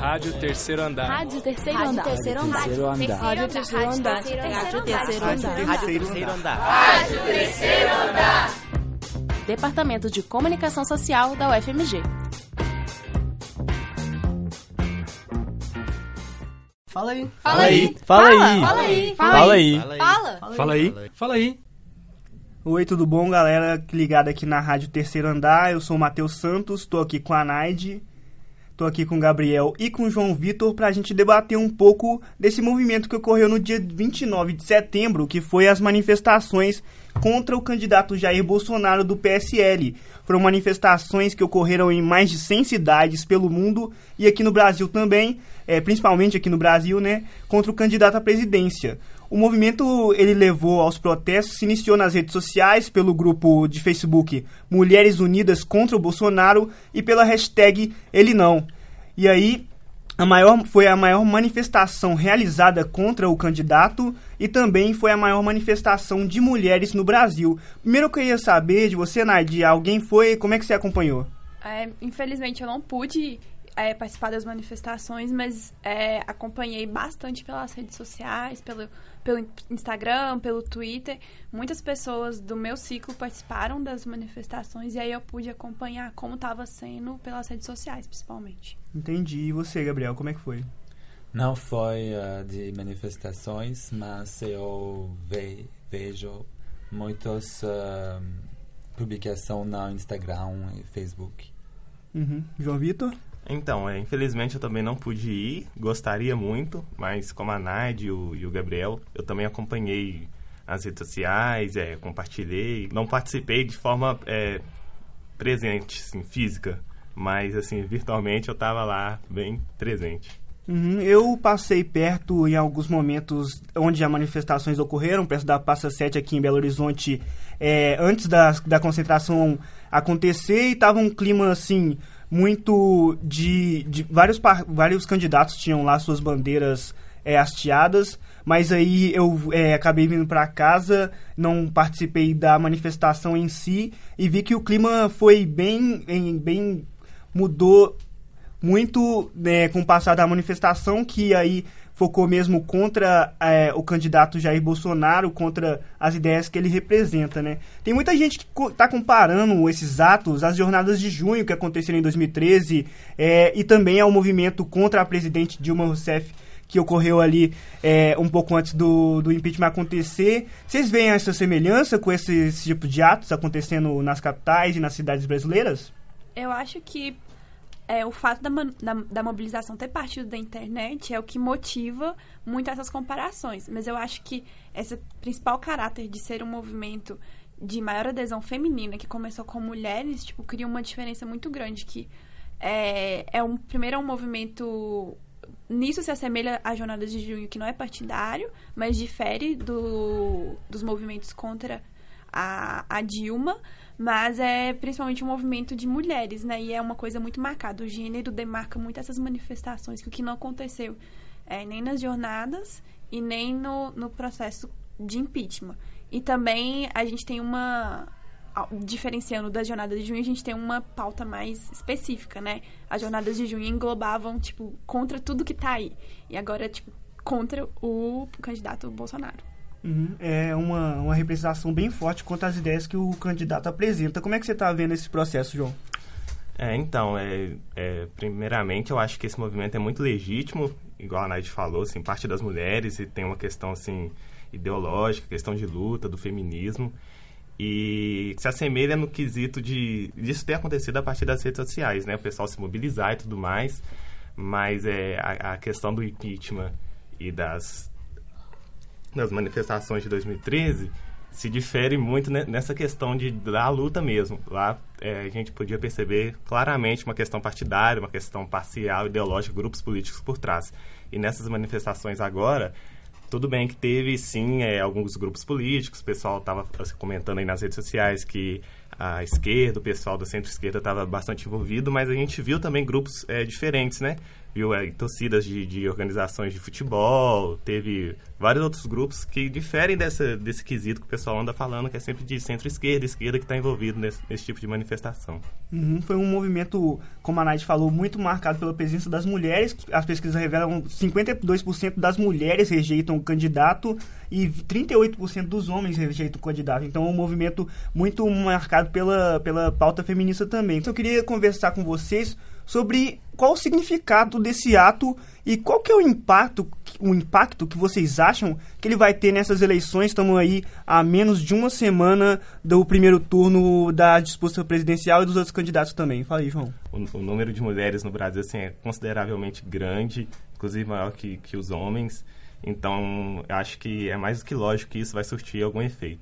Rádio Terceiro Andar. Rádio Terceiro Andar. Terceiro Andar. Rádio Terceiro Andar. Rádio Terceiro Andar. Rádio Terceiro Andar. Rádio Terceiro Andar. Departamento de Comunicação Social da UFMG. Fala aí. Fala aí. Fala aí. Fala aí. Fala aí. Fala. Fala aí. Fala aí. Oi, tudo bom, galera? Ligado aqui na Rádio Terceiro Andar. Eu sou o Matheus Santos, tô aqui com a Naide, tô aqui com o Gabriel e com o João Vitor pra gente debater um pouco desse movimento que ocorreu no dia 29 de setembro, que foi as manifestações contra o candidato Jair Bolsonaro do PSL. Foram manifestações que ocorreram em mais de 100 cidades pelo mundo e aqui no Brasil também, é, principalmente aqui no Brasil, né, contra o candidato à presidência. O movimento ele levou aos protestos, se iniciou nas redes sociais pelo grupo de Facebook Mulheres Unidas contra o Bolsonaro e pela hashtag Ele Não. E aí a maior, foi a maior manifestação realizada contra o candidato e também foi a maior manifestação de mulheres no Brasil. Primeiro eu queria saber de você, Nadia, alguém foi, como é que você acompanhou? É, infelizmente eu não pude é, participar das manifestações, mas é, acompanhei bastante pelas redes sociais, pelo, pelo Instagram, pelo Twitter. Muitas pessoas do meu ciclo participaram das manifestações e aí eu pude acompanhar como estava sendo pelas redes sociais, principalmente. Entendi. E você, Gabriel, como é que foi? Não foi uh, de manifestações, mas eu ve vejo muitas uh, publicações no Instagram e Facebook. Uhum. João Vitor? Então, é, infelizmente eu também não pude ir, gostaria muito, mas como a Naide e o, e o Gabriel, eu também acompanhei as redes sociais, é, compartilhei, não participei de forma é, presente, assim, física, mas assim, virtualmente eu estava lá bem presente. Uhum, eu passei perto em alguns momentos onde as manifestações ocorreram, perto da Praça 7 aqui em Belo Horizonte, é, antes da, da concentração acontecer, e estava um clima assim muito de, de vários, vários candidatos tinham lá suas bandeiras é, hasteadas, mas aí eu é, acabei vindo para casa, não participei da manifestação em si e vi que o clima foi bem, bem mudou muito né, com o passar da manifestação, que aí focou mesmo contra é, o candidato Jair Bolsonaro, contra as ideias que ele representa, né? Tem muita gente que está comparando esses atos às jornadas de junho que aconteceram em 2013 é, e também ao movimento contra a presidente Dilma Rousseff que ocorreu ali é, um pouco antes do, do impeachment acontecer. Vocês veem essa semelhança com esse, esse tipo de atos acontecendo nas capitais e nas cidades brasileiras? Eu acho que é, o fato da, da, da, mobilização ter partido da internet é o que motiva muito essas comparações. Mas eu acho que esse principal caráter de ser um movimento de maior adesão feminina, que começou com mulheres, tipo, cria uma diferença muito grande, que é, é um, primeiro é um movimento nisso se assemelha à Jornada de Junho, que não é partidário, mas difere do, dos movimentos contra a, a Dilma, mas é principalmente um movimento de mulheres, né? E é uma coisa muito marcada. O gênero demarca muito essas manifestações, que o que não aconteceu é, nem nas jornadas e nem no, no processo de impeachment. E também a gente tem uma. Diferenciando das jornadas de junho, a gente tem uma pauta mais específica, né? As jornadas de junho englobavam, tipo, contra tudo que tá aí. E agora, tipo, contra o candidato Bolsonaro. Uhum. É uma, uma representação bem forte quanto às ideias que o candidato apresenta. Como é que você está vendo esse processo, João? É, então, é, é, primeiramente, eu acho que esse movimento é muito legítimo, igual a Naide falou, assim, parte das mulheres e tem uma questão, assim, ideológica, questão de luta, do feminismo, e se assemelha no quesito de disso ter acontecido a partir das redes sociais, né? O pessoal se mobilizar e tudo mais, mas é, a, a questão do impeachment e das, nas manifestações de 2013 se difere muito nessa questão de, da luta mesmo. Lá é, a gente podia perceber claramente uma questão partidária, uma questão parcial, ideológica, grupos políticos por trás. E nessas manifestações agora, tudo bem que teve sim é, alguns grupos políticos, o pessoal estava assim, comentando aí nas redes sociais que a esquerda, o pessoal da centro-esquerda estava bastante envolvido, mas a gente viu também grupos é, diferentes, né? Viu é, torcidas de, de, organizações de futebol, teve vários outros grupos que diferem dessa, desse quesito que o pessoal anda falando, que é sempre de centro-esquerda, esquerda que está envolvido nesse, nesse, tipo de manifestação. Uhum, foi um movimento, como a Nath falou, muito marcado pela presença das mulheres. As pesquisas revelam 52% das mulheres rejeitam o candidato e 38% dos homens rejeitam o candidato. Então é um movimento muito marcado pela, pela pauta feminista também. Então eu queria conversar com vocês sobre qual o significado desse ato e qual que é o impacto, o impacto que vocês acham que ele vai ter nessas eleições. Estamos aí a menos de uma semana do primeiro turno da disputa presidencial e dos outros candidatos também. Fala aí, João. O, o número de mulheres no Brasil assim, é consideravelmente grande, inclusive maior que, que os homens. Então, acho que é mais do que lógico que isso vai surtir algum efeito.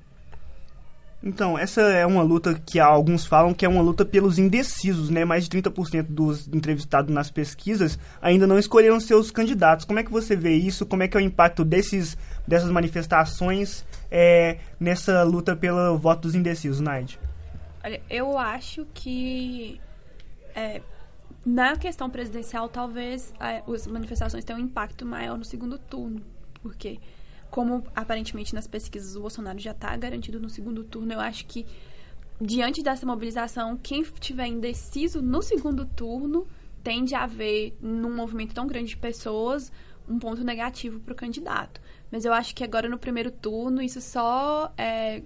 Então, essa é uma luta que alguns falam que é uma luta pelos indecisos, né? Mais de 30% dos entrevistados nas pesquisas ainda não escolheram seus candidatos. Como é que você vê isso? Como é que é o impacto desses, dessas manifestações é, nessa luta pelo voto dos indecisos, Naide? Olha, eu acho que é, na questão presidencial, talvez é, as manifestações tenham um impacto maior no segundo turno. Por quê? Como aparentemente nas pesquisas o Bolsonaro já está garantido no segundo turno, eu acho que diante dessa mobilização, quem estiver indeciso no segundo turno tende a haver, num movimento tão grande de pessoas, um ponto negativo para o candidato. Mas eu acho que agora no primeiro turno isso só é,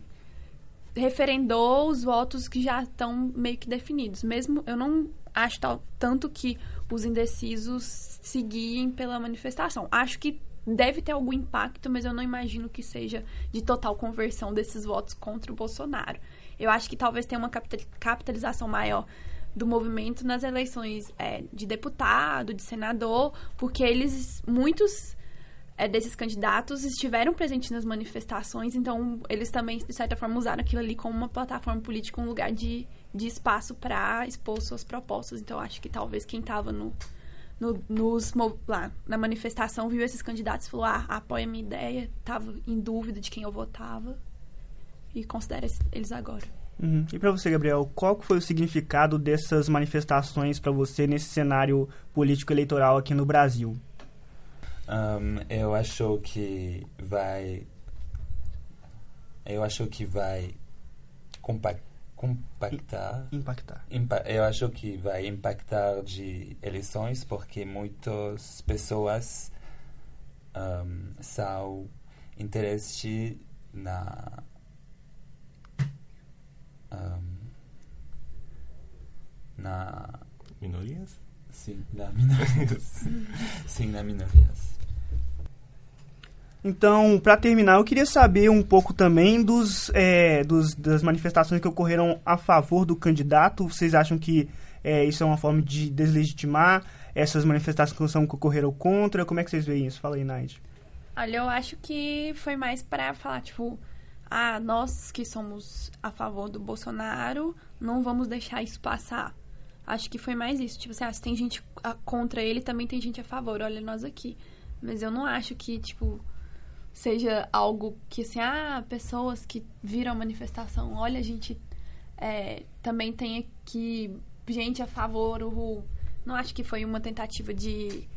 referendou os votos que já estão meio que definidos. Mesmo eu não acho tal, tanto que os indecisos seguiem pela manifestação. Acho que deve ter algum impacto, mas eu não imagino que seja de total conversão desses votos contra o Bolsonaro. Eu acho que talvez tenha uma capitalização maior do movimento nas eleições é, de deputado, de senador, porque eles, muitos é, desses candidatos estiveram presentes nas manifestações, então eles também, de certa forma, usaram aquilo ali como uma plataforma política, um lugar de, de espaço para expor suas propostas. Então, acho que talvez quem estava no, no, nos, lá, na manifestação viu esses candidatos e falou: ah, apoia a minha ideia, estava em dúvida de quem eu votava e considera eles agora. Uhum. E para você, Gabriel, qual foi o significado dessas manifestações para você nesse cenário político eleitoral aqui no Brasil? Um, eu acho que vai eu acho que vai compactar compactar. Impactar. Impa eu acho que vai impactar de eleições porque muitas pessoas um, são interesse na um, na minorias. Sim, na minorias. Sim, na minorias. Então, para terminar, eu queria saber um pouco também dos, é, dos, das manifestações que ocorreram a favor do candidato. Vocês acham que é, isso é uma forma de deslegitimar essas manifestações que ocorreram contra? Como é que vocês veem isso? Fala aí, Naide. Olha, eu acho que foi mais para falar, tipo, ah, nós que somos a favor do Bolsonaro, não vamos deixar isso passar. Acho que foi mais isso. Tipo assim, ah, se tem gente contra ele, também tem gente a favor. Olha nós aqui. Mas eu não acho que, tipo, seja algo que, assim, ah, pessoas que viram a manifestação, olha, a gente é, também tem aqui gente a favor, uhul. Não acho que foi uma tentativa de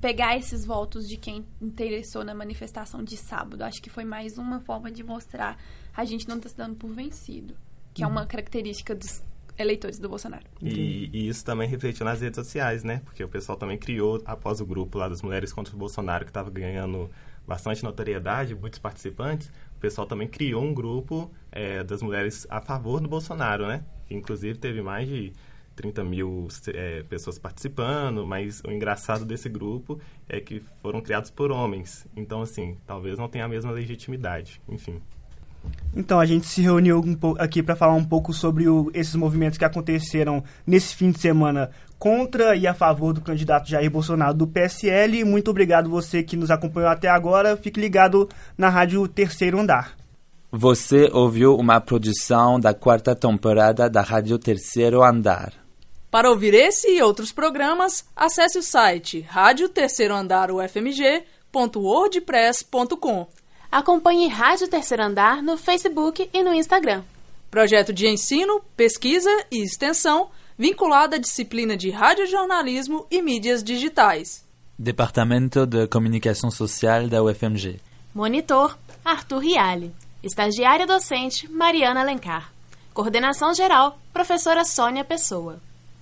pegar esses votos de quem interessou na manifestação de sábado. Acho que foi mais uma forma de mostrar a gente não está se dando por vencido, que uhum. é uma característica dos eleitores do Bolsonaro. E, e, isso também refletiu nas redes sociais, né? Porque o pessoal também criou, após o grupo lá das mulheres contra o Bolsonaro, que estava ganhando bastante notoriedade, muitos participantes, o pessoal também criou um grupo é, das mulheres a favor do Bolsonaro, né? Inclusive teve mais de 30 mil é, pessoas participando, mas o engraçado desse grupo é que foram criados por homens. Então, assim, talvez não tenha a mesma legitimidade. Enfim. Então, a gente se reuniu um aqui para falar um pouco sobre o, esses movimentos que aconteceram nesse fim de semana contra e a favor do candidato Jair Bolsonaro do PSL. Muito obrigado você que nos acompanhou até agora. Fique ligado na Rádio Terceiro Andar. Você ouviu uma produção da quarta temporada da Rádio Terceiro Andar. Para ouvir esse e outros programas, acesse o site rádio terceiro andar ufmg.wordpress.com. Acompanhe Rádio Terceiro Andar no Facebook e no Instagram. Projeto de ensino, pesquisa e extensão vinculada à disciplina de radiojornalismo e mídias digitais. Departamento de Comunicação Social da UFMG. Monitor, Arthur Riale. Estagiária docente, Mariana Alencar. Coordenação geral, professora Sônia Pessoa.